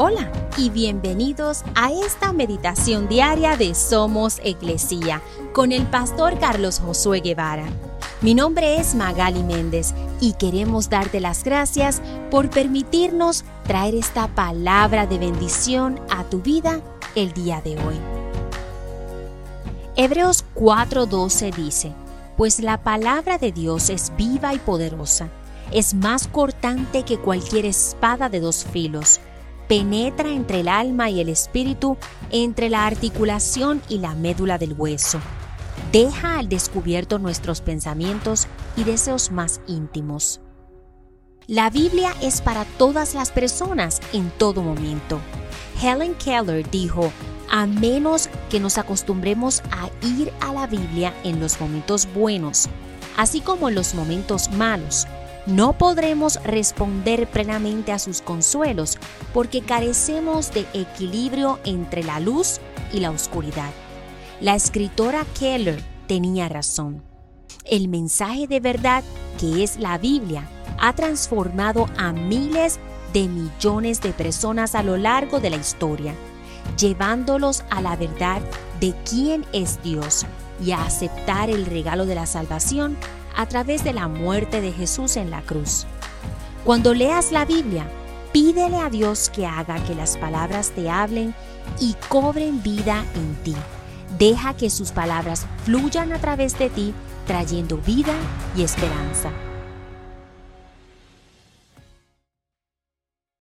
Hola y bienvenidos a esta meditación diaria de Somos Iglesia con el pastor Carlos Josué Guevara. Mi nombre es Magali Méndez y queremos darte las gracias por permitirnos traer esta palabra de bendición a tu vida el día de hoy. Hebreos 4:12 dice, pues la palabra de Dios es viva y poderosa, es más cortante que cualquier espada de dos filos penetra entre el alma y el espíritu, entre la articulación y la médula del hueso. Deja al descubierto nuestros pensamientos y deseos más íntimos. La Biblia es para todas las personas en todo momento. Helen Keller dijo, a menos que nos acostumbremos a ir a la Biblia en los momentos buenos, así como en los momentos malos, no podremos responder plenamente a sus consuelos porque carecemos de equilibrio entre la luz y la oscuridad. La escritora Keller tenía razón. El mensaje de verdad, que es la Biblia, ha transformado a miles de millones de personas a lo largo de la historia, llevándolos a la verdad de quién es Dios y a aceptar el regalo de la salvación a través de la muerte de Jesús en la cruz. Cuando leas la Biblia, pídele a Dios que haga que las palabras te hablen y cobren vida en ti. Deja que sus palabras fluyan a través de ti, trayendo vida y esperanza.